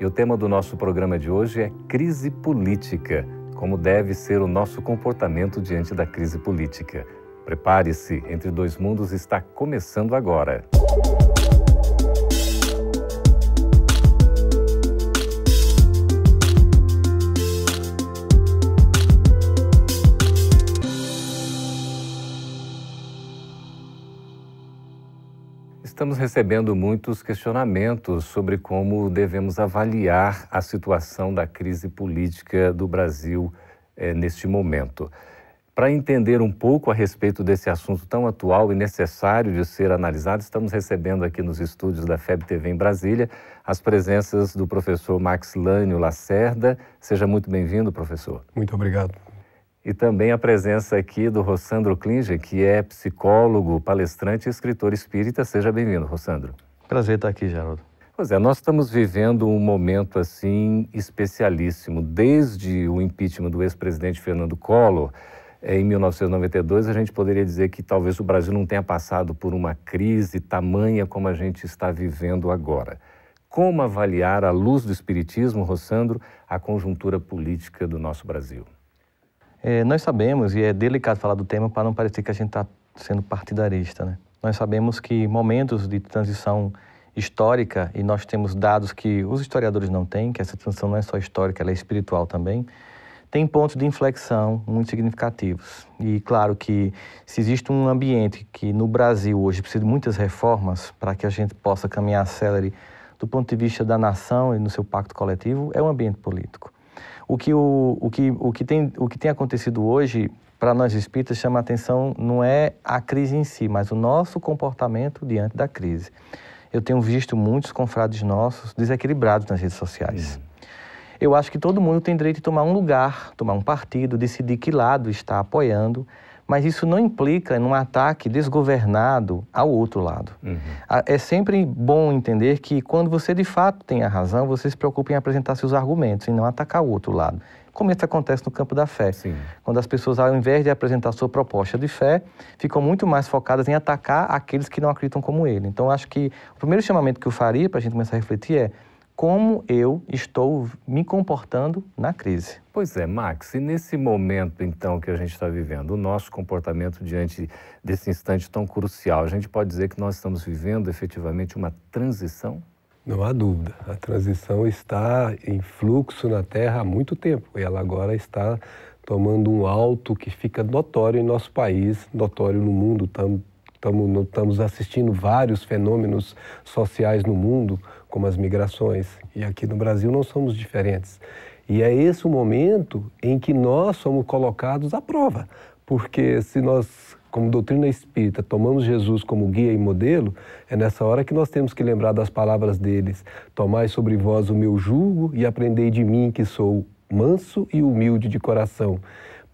e o tema do nosso programa de hoje é crise política. Como deve ser o nosso comportamento diante da crise política. Prepare-se, Entre Dois Mundos está começando agora. Estamos recebendo muitos questionamentos sobre como devemos avaliar a situação da crise política do Brasil eh, neste momento. Para entender um pouco a respeito desse assunto tão atual e necessário de ser analisado, estamos recebendo aqui nos estúdios da FEB TV em Brasília as presenças do professor Max Lânio Lacerda. Seja muito bem-vindo, professor. Muito obrigado e também a presença aqui do Rossandro Klinger, que é psicólogo, palestrante e escritor espírita. Seja bem-vindo, Rossandro. Prazer estar aqui, Geraldo. Pois é, nós estamos vivendo um momento assim especialíssimo. Desde o impeachment do ex-presidente Fernando Collor, eh, em 1992, a gente poderia dizer que talvez o Brasil não tenha passado por uma crise tamanha como a gente está vivendo agora. Como avaliar, à luz do Espiritismo, Rossandro, a conjuntura política do nosso Brasil? É, nós sabemos, e é delicado falar do tema para não parecer que a gente está sendo partidarista, né? Nós sabemos que momentos de transição histórica, e nós temos dados que os historiadores não têm, que essa transição não é só histórica, ela é espiritual também, tem pontos de inflexão muito significativos. E claro que se existe um ambiente que no Brasil hoje precisa de muitas reformas para que a gente possa caminhar célere do ponto de vista da nação e no seu pacto coletivo, é o ambiente político. O que, o, o que, o que, tem, o que tem acontecido hoje, para nós espíritas, chama a atenção não é a crise em si, mas o nosso comportamento diante da crise. Eu tenho visto muitos confrades nossos desequilibrados nas redes sociais. Uhum. Eu acho que todo mundo tem direito de tomar um lugar, tomar um partido, decidir que lado está apoiando, mas isso não implica num ataque desgovernado ao outro lado. Uhum. É sempre bom entender que quando você de fato tem a razão, você se preocupa em apresentar seus argumentos e não atacar o outro lado. Como isso acontece no campo da fé. Sim. Quando as pessoas, ao invés de apresentar sua proposta de fé, ficam muito mais focadas em atacar aqueles que não acreditam como ele. Então, acho que o primeiro chamamento que eu faria para a gente começar a refletir é como eu estou me comportando na crise. Pois é, Max, e nesse momento então que a gente está vivendo, o nosso comportamento diante desse instante tão crucial, a gente pode dizer que nós estamos vivendo efetivamente uma transição? Não há dúvida. A transição está em fluxo na Terra há muito tempo e ela agora está tomando um alto que fica notório em nosso país, notório no mundo. Estamos assistindo vários fenômenos sociais no mundo, como as migrações. E aqui no Brasil não somos diferentes. E é esse o momento em que nós somos colocados à prova. Porque se nós, como doutrina espírita, tomamos Jesus como guia e modelo, é nessa hora que nós temos que lembrar das palavras deles: Tomai sobre vós o meu jugo e aprendei de mim, que sou manso e humilde de coração.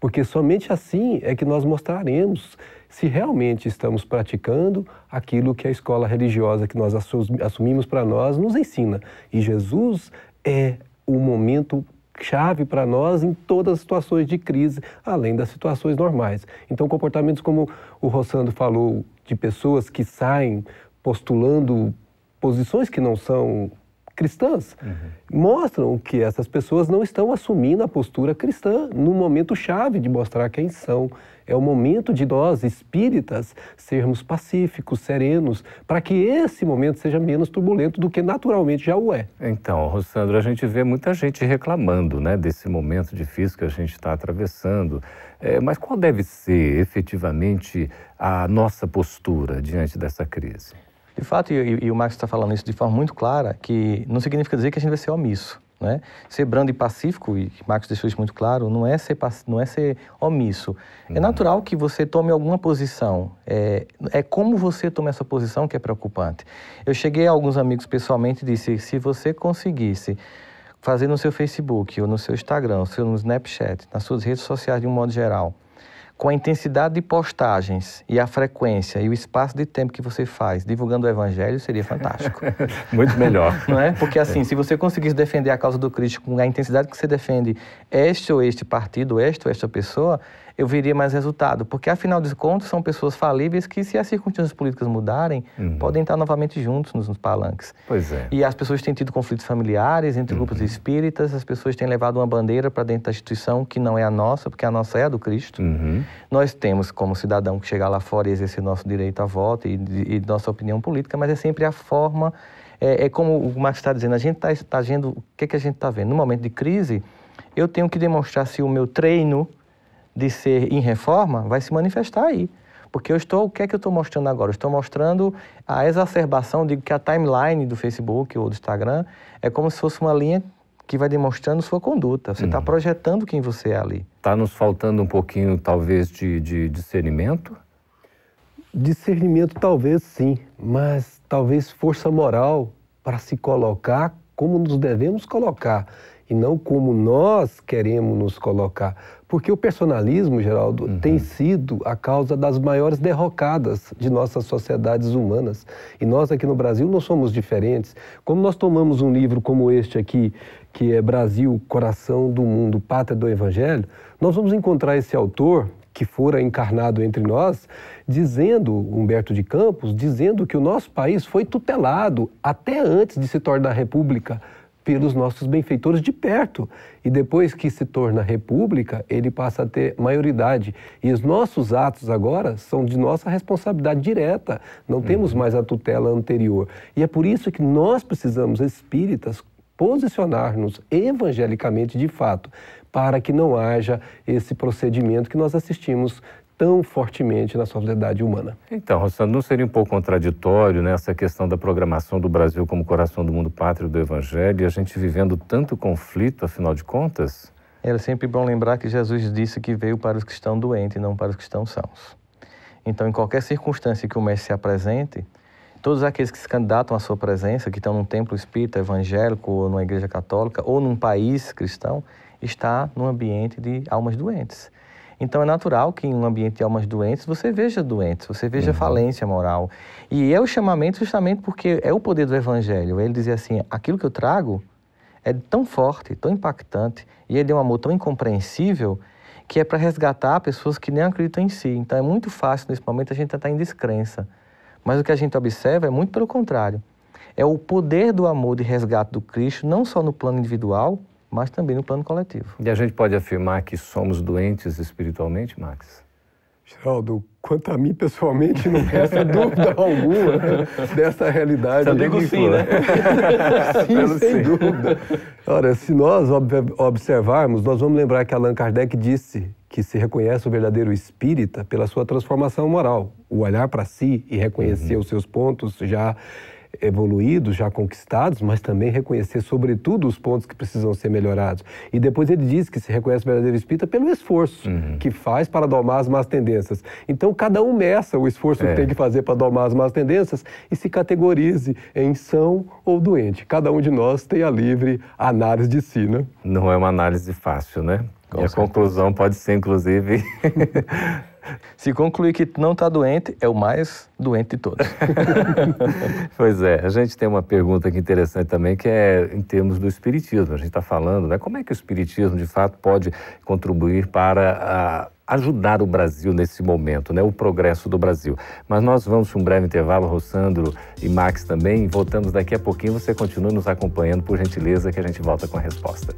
Porque somente assim é que nós mostraremos se realmente estamos praticando aquilo que a escola religiosa que nós assumimos para nós nos ensina. E Jesus é o momento chave para nós em todas as situações de crise, além das situações normais. Então, comportamentos como o Rossando falou, de pessoas que saem postulando posições que não são cristãs, uhum. mostram que essas pessoas não estão assumindo a postura cristã no momento chave de mostrar quem são. É o momento de nós, espíritas, sermos pacíficos, serenos, para que esse momento seja menos turbulento do que naturalmente já o é. Então, Rossandro, a gente vê muita gente reclamando né, desse momento difícil que a gente está atravessando. É, mas qual deve ser efetivamente a nossa postura diante dessa crise? De fato, e, e o Marx está falando isso de forma muito clara, que não significa dizer que a gente vai ser omisso. Né? Ser brando e pacífico, e Marcos deixou isso muito claro, não é ser, não é ser omisso. É uhum. É natural que você tome alguma posição. É, é como você toma essa posição que é preocupante. Eu cheguei a alguns amigos pessoalmente e disse: se você conseguisse fazer no seu Facebook, ou no seu Instagram, ou no Snapchat, nas suas redes sociais de um modo geral, com a intensidade de postagens e a frequência e o espaço de tempo que você faz divulgando o evangelho, seria fantástico. Muito melhor. Não é? Porque assim, se você conseguisse defender a causa do Cristo com a intensidade que você defende este ou este partido, esta ou esta pessoa, eu veria mais resultado. Porque, afinal de contas, são pessoas falíveis que, se as circunstâncias políticas mudarem, uhum. podem estar novamente juntos nos, nos, palanques. Pois é. E as pessoas têm tido conflitos familiares entre uhum. grupos espíritas, as pessoas têm levado uma bandeira para dentro da instituição que não é a nossa, porque a nossa é a do Cristo. Uhum. Nós temos, como cidadão, que chegar lá fora e exercer nosso direito a voto e, e, nossa opinião política, mas é sempre a forma. É, é como o Marcos está dizendo, a gente está tá vendo. O que, é que a gente está vendo? No momento de crise, eu tenho que demonstrar se o meu treino de ser em reforma vai se manifestar aí. Porque eu estou, o que é que eu estou mostrando agora? Eu estou mostrando a exacerbação, digo que a timeline do Facebook ou do Instagram é como se fosse uma linha que vai demonstrando sua conduta. Você está uhum. projetando quem você é ali. Está nos faltando um pouquinho, talvez, de, de discernimento? Discernimento, talvez sim, mas talvez força moral para se colocar como nos devemos colocar e não como nós queremos nos colocar. Porque o personalismo, Geraldo, uhum. tem sido a causa das maiores derrocadas de nossas sociedades humanas. E nós aqui no Brasil não somos diferentes. Como nós tomamos um livro como este aqui, que é Brasil, Coração do Mundo, Pátria do Evangelho, nós vamos encontrar esse autor que fora encarnado entre nós, dizendo, Humberto de Campos, dizendo que o nosso país foi tutelado até antes de se tornar república pelos nossos benfeitores de perto. E depois que se torna república, ele passa a ter maioridade. E os nossos atos agora são de nossa responsabilidade direta. Não uhum. temos mais a tutela anterior. E é por isso que nós precisamos, espíritas, posicionar-nos evangelicamente de fato, para que não haja esse procedimento que nós assistimos tão fortemente na sociedade humana. Então, Rossano, não seria um pouco contraditório nessa né, questão da programação do Brasil como coração do mundo pátrio do Evangelho e a gente vivendo tanto conflito, afinal de contas? É sempre bom lembrar que Jesus disse que veio para os que estão doentes e não para os que estão sãos. Então, em qualquer circunstância que o mestre se apresente, todos aqueles que se candidatam à sua presença, que estão num templo espírita evangélico ou numa igreja católica ou num país cristão, está num ambiente de almas doentes. Então é natural que em um ambiente de almas doentes você veja doentes, você veja uhum. falência moral. E é o chamamento justamente porque é o poder do evangelho. Ele dizia assim: aquilo que eu trago é tão forte, tão impactante, e ele é um amor tão incompreensível que é para resgatar pessoas que nem acreditam em si. Então é muito fácil nesse momento a gente estar em descrença. Mas o que a gente observa é muito pelo contrário. É o poder do amor de resgate do Cristo, não só no plano individual, mas também no plano coletivo. E a gente pode afirmar que somos doentes espiritualmente, Max? Geraldo, quanto a mim pessoalmente, não resta dúvida alguma dessa realidade. Só digo sim, né? sim, sem sim. dúvida. Ora, se nós observarmos, nós vamos lembrar que Allan Kardec disse que se reconhece o verdadeiro espírita pela sua transformação moral, o olhar para si e reconhecer uhum. os seus pontos já evoluídos, já conquistados, mas também reconhecer, sobretudo, os pontos que precisam ser melhorados. E depois ele diz que se reconhece o verdadeiro espírita pelo esforço uhum. que faz para domar as más tendências. Então, cada um meça o esforço é. que tem que fazer para domar as más tendências e se categorize em são ou doente. Cada um de nós tem a livre análise de si, né? Não é uma análise fácil, né? Com e a conclusão pode ser, inclusive, Se concluir que não está doente, é o mais doente de todos. pois é, a gente tem uma pergunta aqui interessante também, que é em termos do espiritismo. A gente está falando, né? Como é que o espiritismo, de fato, pode contribuir para a, ajudar o Brasil nesse momento, né? O progresso do Brasil. Mas nós vamos para um breve intervalo, Rossandro e Max também. Voltamos daqui a pouquinho. Você continua nos acompanhando, por gentileza, que a gente volta com a resposta.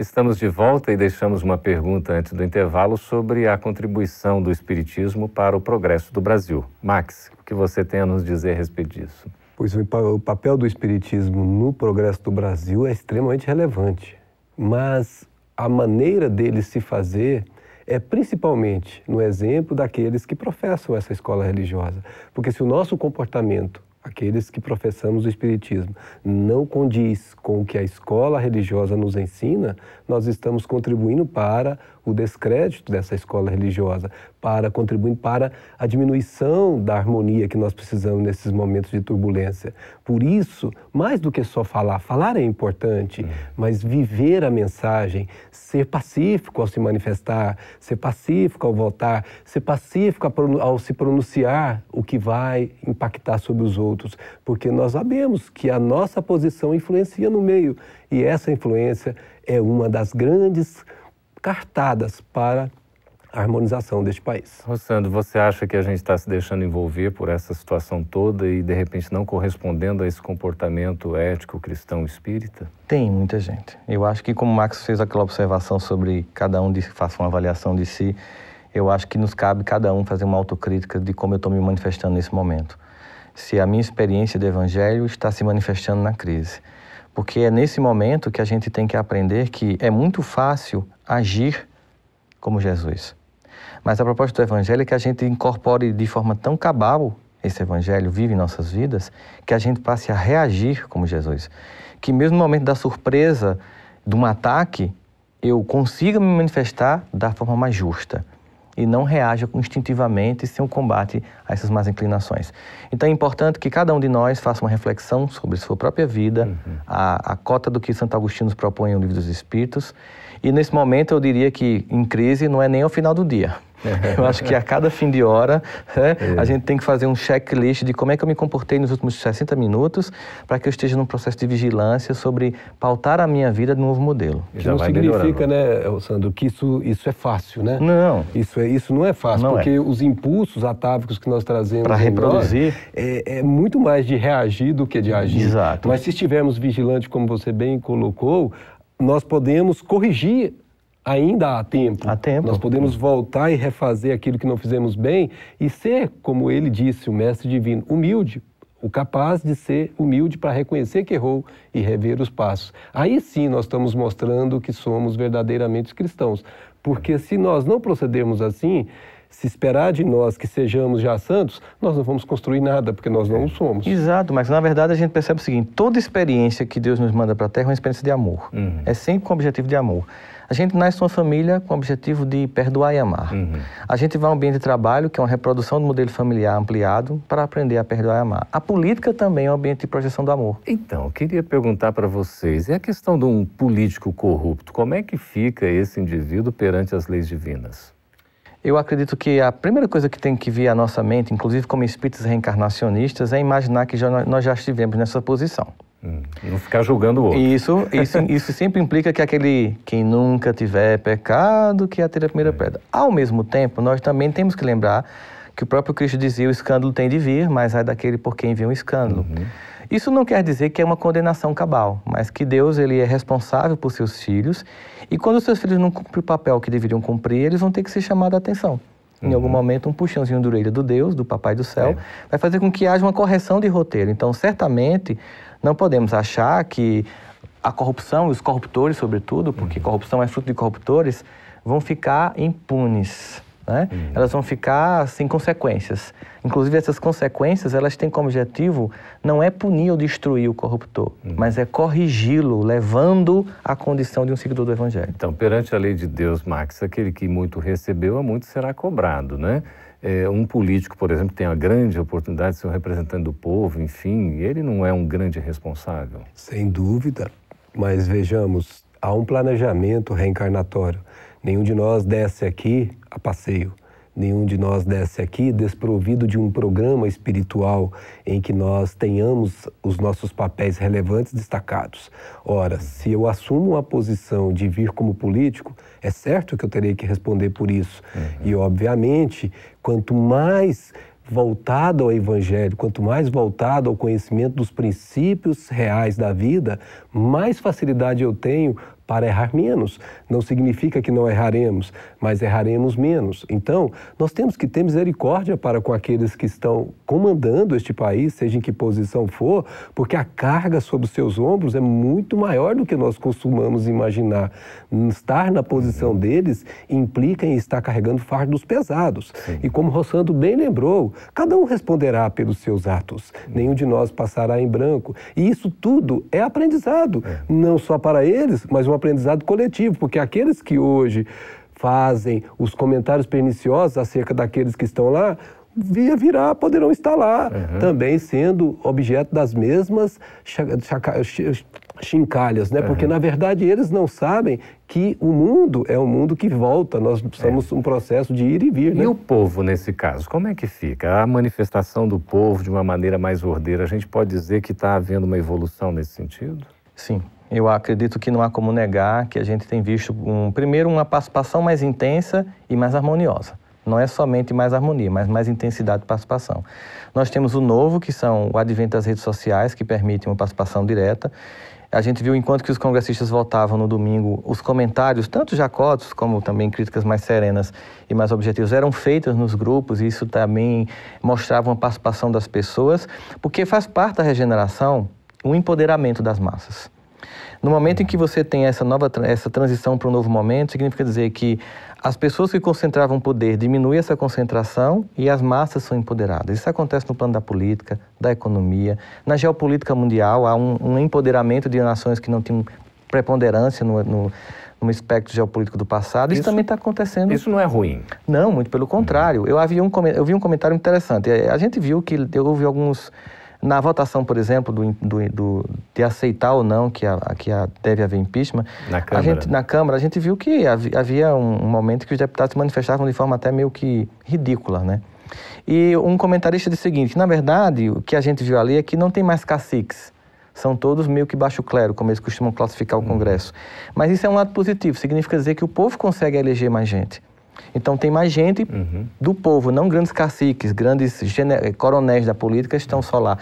Estamos de volta e deixamos uma pergunta antes do intervalo sobre a contribuição do Espiritismo para o progresso do Brasil. Max, o que você tem a nos dizer a respeito disso? Pois o papel do Espiritismo no progresso do Brasil é extremamente relevante, mas a maneira dele se fazer é principalmente no exemplo daqueles que professam essa escola religiosa. Porque se o nosso comportamento aqueles que professamos o Espiritismo, não condiz com o que a escola religiosa nos ensina, nós estamos contribuindo para o descrédito dessa escola religiosa, para contribuindo para a diminuição da harmonia que nós precisamos nesses momentos de turbulência. Por isso, mais do que só falar, falar é importante, mas viver a mensagem, ser pacífico ao se manifestar, ser pacífico ao votar, ser pacífico ao se pronunciar o que vai impactar sobre os outros, porque nós sabemos que a nossa posição influencia no meio e essa influência é uma das grandes cartadas para a harmonização deste país. Rossandro, você acha que a gente está se deixando envolver por essa situação toda e, de repente, não correspondendo a esse comportamento ético cristão espírita? Tem muita gente. Eu acho que, como o Max fez aquela observação sobre cada um de, faça uma avaliação de si, eu acho que nos cabe cada um fazer uma autocrítica de como eu estou me manifestando nesse momento. Se a minha experiência de evangelho está se manifestando na crise. Porque é nesse momento que a gente tem que aprender que é muito fácil agir como Jesus. Mas a proposta do Evangelho é que a gente incorpore de forma tão cabal esse Evangelho, vive em nossas vidas, que a gente passe a reagir como Jesus. Que mesmo no momento da surpresa, de um ataque, eu consiga me manifestar da forma mais justa e não reaja instintivamente sem um combate a essas más inclinações. Então é importante que cada um de nós faça uma reflexão sobre sua própria vida, uhum. a, a cota do que Santo Agostinho nos propõe no Livro dos Espíritos, e nesse momento eu diria que em crise não é nem ao final do dia. Eu acho que a cada fim de hora né, é. a gente tem que fazer um checklist de como é que eu me comportei nos últimos 60 minutos para que eu esteja num processo de vigilância sobre pautar a minha vida de um novo modelo. Que não significa, né, Sandro, que isso, isso é fácil, né? Não. Isso, é, isso não é fácil, não porque é. os impulsos atávicos que nós trazemos para reproduzir é, é, muito mais de reagir do que de agir. Exato. Mas se estivermos vigilantes, como você bem colocou, nós podemos corrigir ainda há tempo. Há tempo. Nós podemos voltar e refazer aquilo que não fizemos bem e ser, como ele disse, o mestre divino, humilde, o capaz de ser humilde para reconhecer que errou e rever os passos. Aí sim nós estamos mostrando que somos verdadeiramente cristãos. Porque se nós não procedermos assim, se esperar de nós que sejamos já santos, nós não vamos construir nada, porque nós não o somos. Exato, mas na verdade a gente percebe o seguinte: toda experiência que Deus nos manda para a Terra é uma experiência de amor. Uhum. É sempre com o objetivo de amor. A gente nasce numa família com o objetivo de perdoar e amar. Uhum. A gente vai a um ambiente de trabalho, que é uma reprodução do modelo familiar ampliado, para aprender a perdoar e amar. A política também é um ambiente de projeção do amor. Então, eu queria perguntar para vocês, e a questão de um político corrupto, como é que fica esse indivíduo perante as leis divinas? Eu acredito que a primeira coisa que tem que vir à nossa mente, inclusive como espíritos reencarnacionistas, é imaginar que já, nós já estivemos nessa posição. Hum, não ficar julgando o outro. Isso, isso, isso sempre implica que aquele quem nunca tiver pecado, que atire a primeira é. pedra. Ao mesmo tempo, nós também temos que lembrar que o próprio Cristo dizia o escândalo tem de vir, mas é daquele por quem vem o escândalo. Uhum. Isso não quer dizer que é uma condenação cabal, mas que Deus ele é responsável por seus filhos e quando os seus filhos não cumprem o papel que deveriam cumprir, eles vão ter que ser chamados a atenção. Em algum uhum. momento, um puxãozinho de orelha do Deus, do Papai do Céu, é. vai fazer com que haja uma correção de roteiro. Então, certamente, não podemos achar que a corrupção e os corruptores, sobretudo, porque uhum. corrupção é fruto de corruptores, vão ficar impunes. Né? Uhum. Elas vão ficar sem consequências. Inclusive, essas consequências, elas têm como objetivo não é punir ou destruir o corruptor, uhum. mas é corrigi-lo, levando à condição de um seguidor do Evangelho. Então, perante a lei de Deus, Max, aquele que muito recebeu, a muito será cobrado, né? É, um político, por exemplo, tem a grande oportunidade de ser um representante do povo, enfim, ele não é um grande responsável? Sem dúvida, mas vejamos, há um planejamento reencarnatório. Nenhum de nós desce aqui a passeio. Nenhum de nós desce aqui desprovido de um programa espiritual em que nós tenhamos os nossos papéis relevantes destacados. Ora, se eu assumo a posição de vir como político, é certo que eu terei que responder por isso. Uhum. E, obviamente, quanto mais voltado ao Evangelho, quanto mais voltado ao conhecimento dos princípios reais da vida, mais facilidade eu tenho para errar menos. Não significa que não erraremos, mas erraremos menos. Então, nós temos que ter misericórdia para com aqueles que estão comandando este país, seja em que posição for, porque a carga sobre os seus ombros é muito maior do que nós costumamos imaginar. Estar na posição deles implica em estar carregando fardos pesados. Sim. E como Rossando bem lembrou, cada um responderá pelos seus atos. Nenhum de nós passará em branco. E isso tudo é aprendizado, é. não só para eles, mas um aprendizado coletivo, porque aqueles que hoje fazem os comentários perniciosos acerca daqueles que estão lá, via virar, poderão estar lá, uhum. também sendo objeto das mesmas chincalhas, né? Uhum. Porque na verdade eles não sabem que o mundo é um mundo que volta, nós somos é. um processo de ir e vir. Né? E o povo nesse caso, como é que fica? A manifestação do povo de uma maneira mais ordeira, a gente pode dizer que está havendo uma evolução nesse sentido? Sim, eu acredito que não há como negar que a gente tem visto, um, primeiro, uma participação mais intensa e mais harmoniosa. Não é somente mais harmonia, mas mais intensidade de participação. Nós temos o novo, que são o advento das redes sociais, que permitem uma participação direta. A gente viu, enquanto que os congressistas votavam no domingo, os comentários, tanto jacotos como também críticas mais serenas e mais objetivas, eram feitos nos grupos, e isso também mostrava uma participação das pessoas, porque faz parte da regeneração o empoderamento das massas. No momento em que você tem essa nova essa transição para um novo momento, significa dizer que as pessoas que concentravam poder diminuem essa concentração e as massas são empoderadas. Isso acontece no plano da política, da economia, na geopolítica mundial há um, um empoderamento de nações que não tinham preponderância no, no, no espectro geopolítico do passado. Isso, isso também está acontecendo. Isso não é ruim? Não, muito pelo contrário. Eu, havia um, eu vi um comentário interessante. A gente viu que eu ouvi alguns na votação, por exemplo, do, do, do, de aceitar ou não que, a, que a, deve haver impeachment, na Câmara. A gente, na Câmara, a gente viu que havia um, um momento que os deputados se manifestavam de forma até meio que ridícula, né? E um comentarista disse o seguinte, na verdade, o que a gente viu ali é que não tem mais caciques, são todos meio que baixo clero, como eles costumam classificar o uhum. Congresso. Mas isso é um lado positivo, significa dizer que o povo consegue eleger mais gente. Então tem mais gente uhum. do povo, não grandes caciques, grandes coronéis da política estão só lá.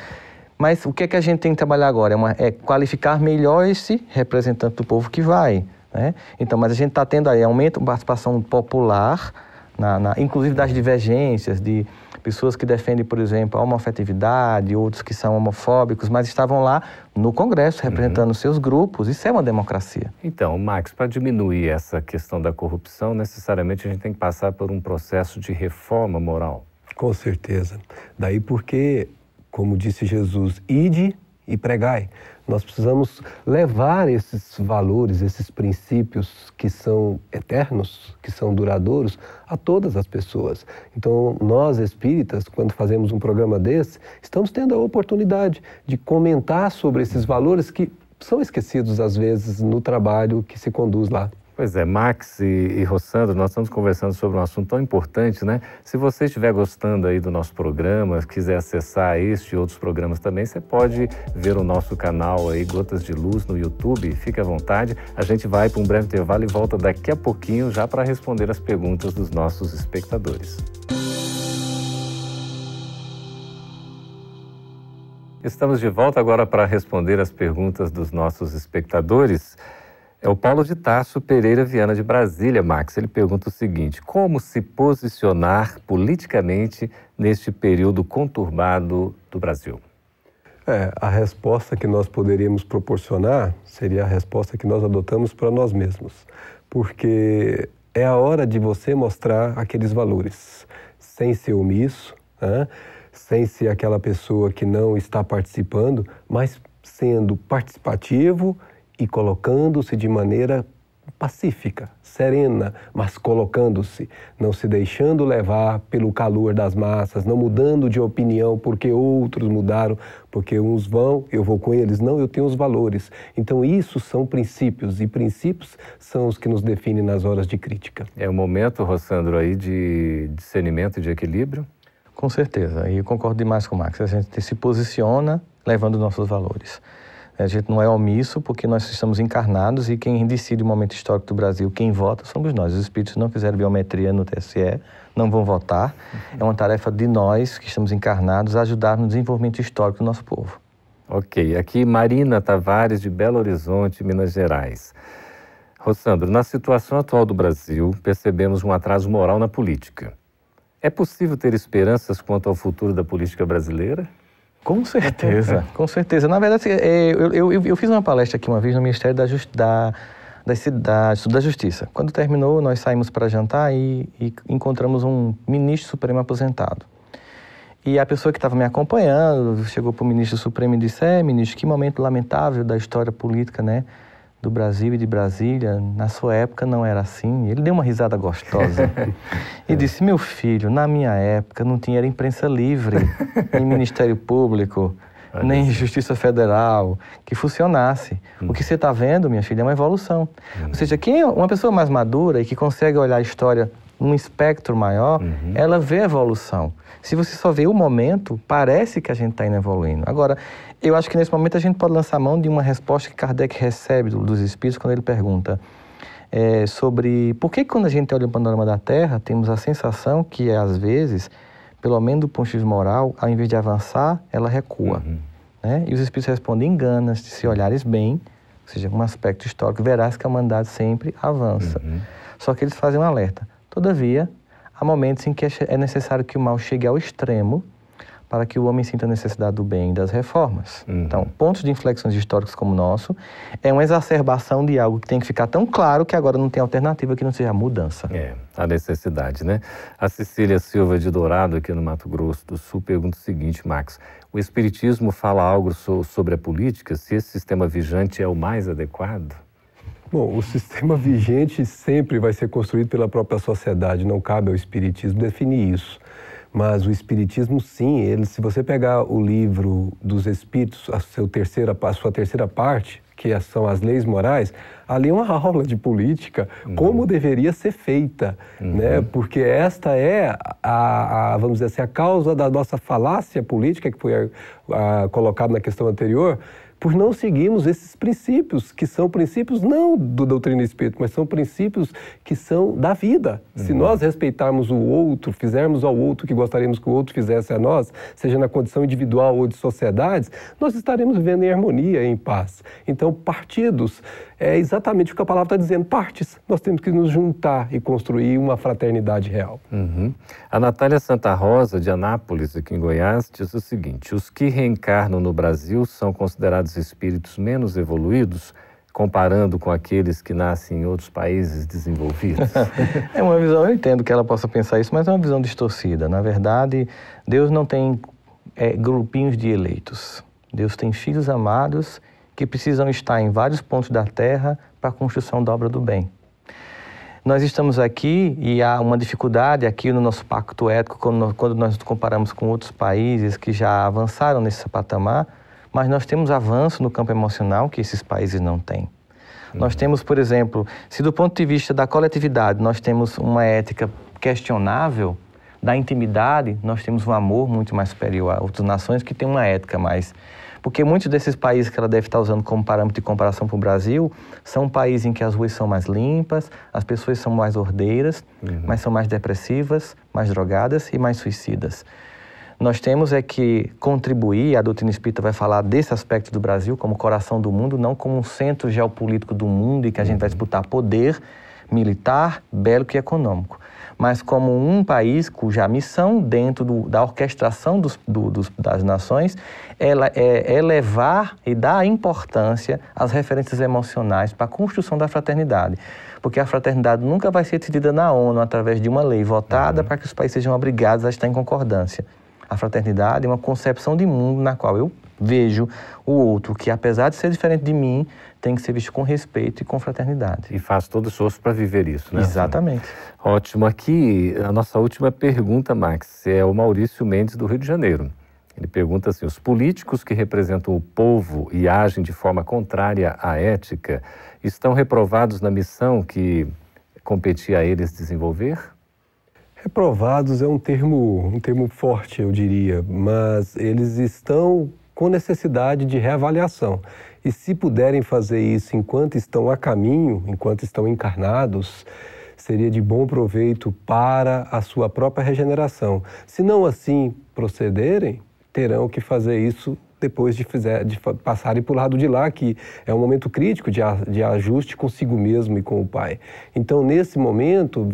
Mas o que é que a gente tem que trabalhar agora? É, uma, é qualificar melhor esse representante do povo que vai. Né? Então, mas a gente está tendo aí aumento da participação popular, na, na, inclusive das divergências, de pessoas que defendem, por exemplo, a homoafetividade, outros que são homofóbicos, mas estavam lá no Congresso representando uhum. seus grupos. Isso é uma democracia. Então, Max, para diminuir essa questão da corrupção, necessariamente a gente tem que passar por um processo de reforma moral. Com certeza. Daí porque, como disse Jesus, ide e pregai. Nós precisamos levar esses valores, esses princípios que são eternos, que são duradouros, a todas as pessoas. Então, nós espíritas, quando fazemos um programa desse, estamos tendo a oportunidade de comentar sobre esses valores que são esquecidos às vezes no trabalho que se conduz lá. Pois é, Max e, e Rossandro, nós estamos conversando sobre um assunto tão importante, né? Se você estiver gostando aí do nosso programa, quiser acessar este e outros programas também, você pode ver o nosso canal aí, Gotas de Luz, no YouTube. Fique à vontade. A gente vai para um breve intervalo e volta daqui a pouquinho já para responder as perguntas dos nossos espectadores. Estamos de volta agora para responder as perguntas dos nossos espectadores. É o Paulo de Tarso Pereira Viana de Brasília, Max. Ele pergunta o seguinte: como se posicionar politicamente neste período conturbado do Brasil? É, a resposta que nós poderíamos proporcionar seria a resposta que nós adotamos para nós mesmos, porque é a hora de você mostrar aqueles valores, sem ser omisso, né? sem ser aquela pessoa que não está participando, mas sendo participativo e colocando-se de maneira pacífica, serena, mas colocando-se, não se deixando levar pelo calor das massas, não mudando de opinião porque outros mudaram, porque uns vão, eu vou com eles, não, eu tenho os valores. Então, isso são princípios, e princípios são os que nos definem nas horas de crítica. É o momento, Rossandro, aí de discernimento e de equilíbrio? Com certeza, e eu concordo demais com o Max, a gente se posiciona levando nossos valores. A gente não é omisso porque nós estamos encarnados e quem decide o momento histórico do Brasil, quem vota, somos nós. Os espíritos não fizeram biometria no TSE, não vão votar. É uma tarefa de nós que estamos encarnados ajudar no desenvolvimento histórico do nosso povo. Ok. Aqui Marina Tavares, de Belo Horizonte, Minas Gerais. Rossandro, na situação atual do Brasil, percebemos um atraso moral na política. É possível ter esperanças quanto ao futuro da política brasileira? Com certeza, com certeza. Na verdade, é, eu, eu, eu, fiz uma palestra aqui uma vez no Ministério da, Just, da, da, da Justiça. Quando terminou, nós saímos para jantar e, e encontramos um ministro supremo aposentado. E a pessoa que estava me acompanhando chegou para o ministro Supremo e disse: É, ministro, que momento lamentável da história política, né? Do Brasil e de Brasília. Na sua época não era assim. Ele deu uma risada gostosa e disse: Meu filho, na minha época não tinha imprensa livre, nem Ministério Público, nem Justiça Federal que funcionasse. Hum. O que você está vendo, minha filha, é uma evolução. Hum. Ou seja, quem é uma pessoa mais madura e que consegue olhar a história num espectro maior, uhum. ela vê a evolução. Se você só vê o momento, parece que a gente está indo evoluindo. Agora, eu acho que nesse momento a gente pode lançar mão de uma resposta que Kardec recebe dos espíritos quando ele pergunta é, sobre por que quando a gente olha o panorama da Terra, temos a sensação que, às vezes, pelo menos do ponto de vista moral, ao invés de avançar, ela recua. Uhum. Né? E os espíritos respondem, enganas, se olhares bem, ou seja, um aspecto histórico, verás que a humanidade sempre avança. Uhum. Só que eles fazem um alerta. Todavia, há momentos em que é, é necessário que o mal chegue ao extremo para que o homem sinta a necessidade do bem e das reformas. Uhum. Então, pontos de inflexões históricos como o nosso é uma exacerbação de algo que tem que ficar tão claro que agora não tem alternativa que não seja a mudança. É, a necessidade, né? A Cecília Silva de Dourado, aqui no Mato Grosso do Sul, pergunta o seguinte, Max: o Espiritismo fala algo sobre a política? Se esse sistema vigente é o mais adequado? Bom, o sistema vigente sempre vai ser construído pela própria sociedade, não cabe ao Espiritismo definir isso. Mas o Espiritismo, sim, ele, se você pegar o livro dos Espíritos, a, seu terceira, a sua terceira parte, que são as leis morais, ali é uma aula de política, uhum. como deveria ser feita, uhum. né? Porque esta é a, a, vamos dizer assim, a causa da nossa falácia política que foi colocada na questão anterior, por não seguirmos esses princípios, que são princípios não do doutrina espírita, mas são princípios que são da vida. Uhum. Se nós respeitarmos o outro, fizermos ao outro o que gostaríamos que o outro fizesse a nós, seja na condição individual ou de sociedades, nós estaremos vivendo em harmonia, em paz. Então, partidos é exatamente o que a palavra está dizendo, partes. Nós temos que nos juntar e construir uma fraternidade real. Uhum. A Natália Santa Rosa, de Anápolis, aqui em Goiás, diz o seguinte: os que reencarnam no Brasil são considerados espíritos menos evoluídos? comparando com aqueles que nascem em outros países desenvolvidos? é uma visão, eu entendo que ela possa pensar isso, mas é uma visão distorcida. Na verdade, Deus não tem é, grupinhos de eleitos. Deus tem filhos amados que precisam estar em vários pontos da terra para a construção da obra do bem. Nós estamos aqui e há uma dificuldade aqui no nosso pacto ético quando nós comparamos com outros países que já avançaram nesse patamar, mas nós temos avanço no campo emocional que esses países não têm. Uhum. Nós temos, por exemplo, se do ponto de vista da coletividade nós temos uma ética questionável, da intimidade nós temos um amor muito mais superior a outras nações que têm uma ética mais porque muitos desses países que ela deve estar usando como parâmetro de comparação para o Brasil são países em que as ruas são mais limpas, as pessoas são mais ordeiras, uhum. mas são mais depressivas, mais drogadas e mais suicidas. Nós temos é que contribuir, a doutrina espírita vai falar desse aspecto do Brasil como coração do mundo, não como um centro geopolítico do mundo e que a gente vai uhum. disputar poder militar, bélico e econômico mas como um país cuja missão dentro do, da orquestração dos, do, dos, das nações ela é elevar e dar importância às referências emocionais para a construção da fraternidade. Porque a fraternidade nunca vai ser decidida na ONU através de uma lei votada uhum. para que os países sejam obrigados a estar em concordância. A fraternidade é uma concepção de mundo na qual eu vejo o outro, que apesar de ser diferente de mim, tem que ser visto com respeito e com fraternidade. E faz todo o esforço para viver isso, né? Exatamente. Ótimo. Aqui, a nossa última pergunta, Max, é o Maurício Mendes, do Rio de Janeiro. Ele pergunta assim: os políticos que representam o povo e agem de forma contrária à ética estão reprovados na missão que competia a eles desenvolver? Reprovados é um termo, um termo forte, eu diria, mas eles estão com necessidade de reavaliação. E se puderem fazer isso enquanto estão a caminho, enquanto estão encarnados, seria de bom proveito para a sua própria regeneração. Se não assim procederem, terão que fazer isso depois de, fizer, de passarem para o lado de lá, que é um momento crítico de, de ajuste consigo mesmo e com o pai. Então, nesse momento,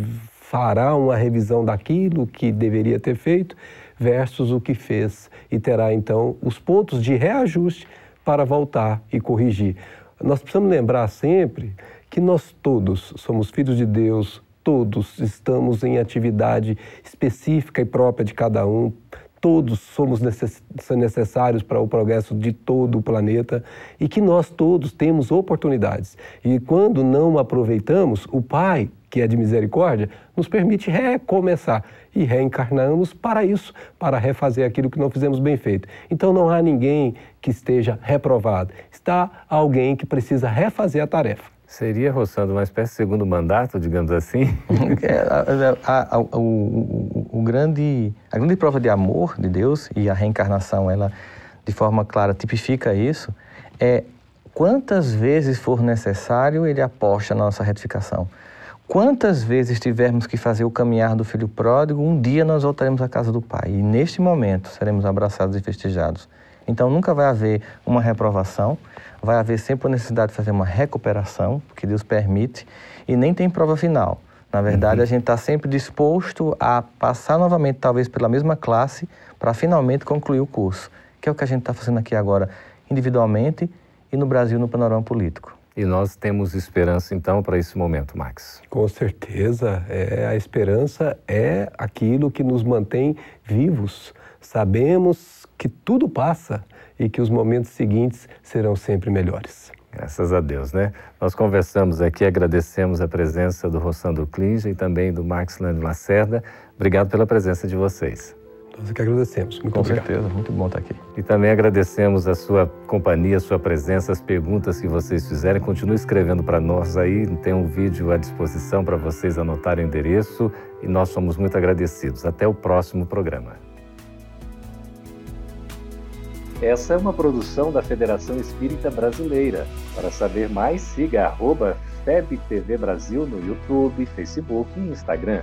fará uma revisão daquilo que deveria ter feito versus o que fez e terá então os pontos de reajuste para voltar e corrigir. Nós precisamos lembrar sempre que nós todos somos filhos de Deus, todos estamos em atividade específica e própria de cada um, todos somos necessários para o progresso de todo o planeta e que nós todos temos oportunidades. E quando não aproveitamos, o Pai, que é de misericórdia, nos permite recomeçar e reencarnamos para isso, para refazer aquilo que não fizemos bem feito. Então não há ninguém que esteja reprovado, está alguém que precisa refazer a tarefa. Seria, Rossando, uma espécie de segundo mandato, digamos assim? É, a, a, o, o, o, grande, a grande prova de amor de Deus, e a reencarnação, ela de forma clara tipifica isso, é quantas vezes for necessário, ele aposta na nossa retificação. Quantas vezes tivermos que fazer o caminhar do filho pródigo, um dia nós voltaremos à casa do Pai. E neste momento seremos abraçados e festejados. Então nunca vai haver uma reprovação, vai haver sempre a necessidade de fazer uma recuperação, que Deus permite, e nem tem prova final. Na verdade, uhum. a gente está sempre disposto a passar novamente, talvez pela mesma classe, para finalmente concluir o curso, que é o que a gente está fazendo aqui agora, individualmente e no Brasil no panorama político. E nós temos esperança então para esse momento, Max? Com certeza, é, a esperança é aquilo que nos mantém vivos. Sabemos que tudo passa e que os momentos seguintes serão sempre melhores. Graças a Deus, né? Nós conversamos aqui, agradecemos a presença do Rossandro Klinge e também do Max Lando Lacerda. Obrigado pela presença de vocês. Nós é que agradecemos. Muito Com obrigado. certeza, muito bom estar aqui. E também agradecemos a sua companhia, a sua presença, as perguntas que vocês fizerem. Continue escrevendo para nós aí, tem um vídeo à disposição para vocês anotarem o endereço e nós somos muito agradecidos. Até o próximo programa. Essa é uma produção da Federação Espírita Brasileira. Para saber mais, siga arroba FebTV Brasil no YouTube, Facebook e Instagram.